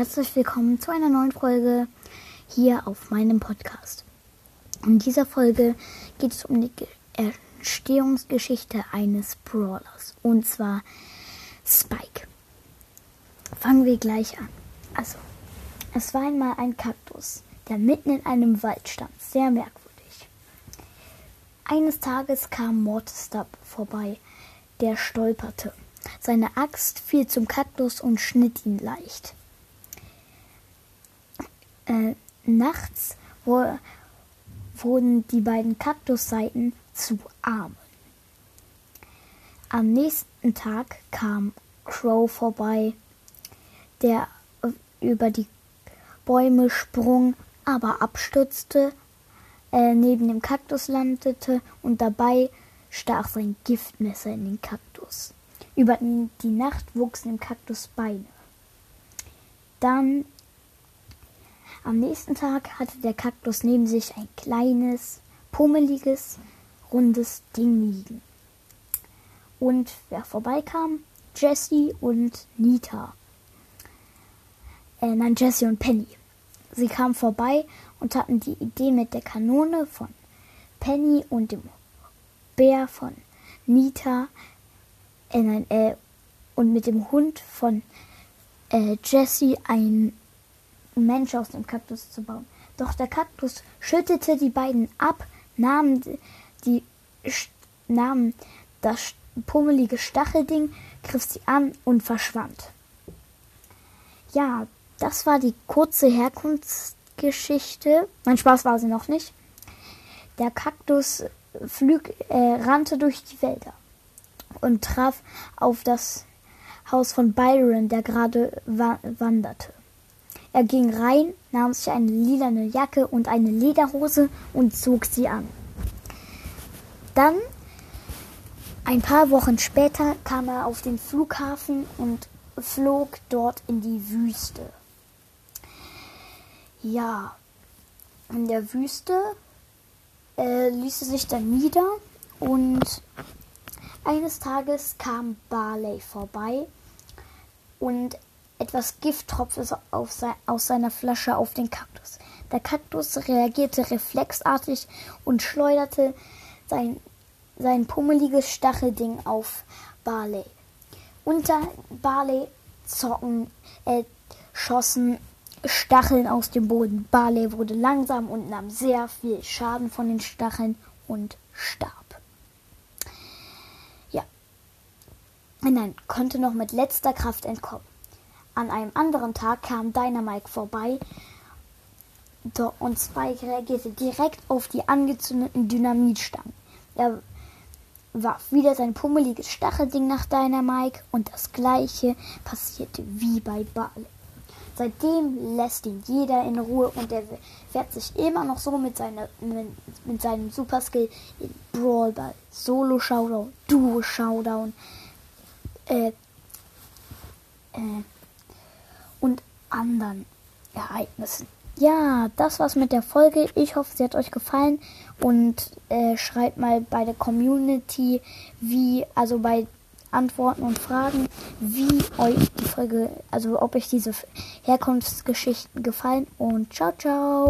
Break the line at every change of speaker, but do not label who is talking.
herzlich willkommen zu einer neuen Folge hier auf meinem Podcast. In dieser Folge geht es um die Entstehungsgeschichte eines Brawlers und zwar Spike. Fangen wir gleich an. Also, es war einmal ein Kaktus, der mitten in einem Wald stand, sehr merkwürdig. Eines Tages kam Mortestab vorbei, der stolperte. Seine Axt fiel zum Kaktus und schnitt ihn leicht. Äh, nachts wo, wurden die beiden Kaktusseiten zu Armen. Am nächsten Tag kam Crow vorbei, der über die Bäume sprung, aber abstürzte, äh, neben dem Kaktus landete und dabei stach sein Giftmesser in den Kaktus. Über die Nacht wuchsen im Kaktus Beine. Dann am nächsten Tag hatte der Kaktus neben sich ein kleines, pummeliges, rundes Ding liegen. Und wer vorbeikam? Jessie und Nita. Äh, nein, Jessie und Penny. Sie kamen vorbei und hatten die Idee mit der Kanone von Penny und dem Bär von Nita äh, nein, äh, und mit dem Hund von äh, Jessie ein Mensch aus dem Kaktus zu bauen. Doch der Kaktus schüttete die beiden ab, nahm, die, nahm das pummelige Stachelding, griff sie an und verschwand. Ja, das war die kurze Herkunftsgeschichte. Mein Spaß war sie noch nicht. Der Kaktus flüg, äh, rannte durch die Wälder und traf auf das Haus von Byron, der gerade wa wanderte. Er ging rein, nahm sich eine lilane Jacke und eine Lederhose und zog sie an. Dann, ein paar Wochen später, kam er auf den Flughafen und flog dort in die Wüste. Ja, in der Wüste äh, ließ er sich dann nieder und eines Tages kam Barley vorbei und etwas Gift tropfte se aus seiner Flasche auf den Kaktus. Der Kaktus reagierte reflexartig und schleuderte sein, sein pummeliges Stachelding auf Barley. Unter Barley zocken, äh, schossen Stacheln aus dem Boden. Barley wurde langsam und nahm sehr viel Schaden von den Stacheln und starb. Ja. Nein, konnte noch mit letzter Kraft entkommen. An einem anderen Tag kam Dynamite vorbei und Spike reagierte direkt auf die angezündeten Dynamitstangen. Er warf wieder sein pummeliges Stachelding nach Dynamite und das gleiche passierte wie bei Barley. Seitdem lässt ihn jeder in Ruhe und er fährt sich immer noch so mit, seiner, mit, mit seinem Superskill in Brawl Ball, Solo Showdown, Duo Showdown, äh, äh, und anderen Ereignissen. Ja, das war's mit der Folge. Ich hoffe, sie hat euch gefallen und äh, schreibt mal bei der Community, wie, also bei Antworten und Fragen, wie euch die Folge, also ob euch diese Herkunftsgeschichten gefallen. Und ciao, ciao.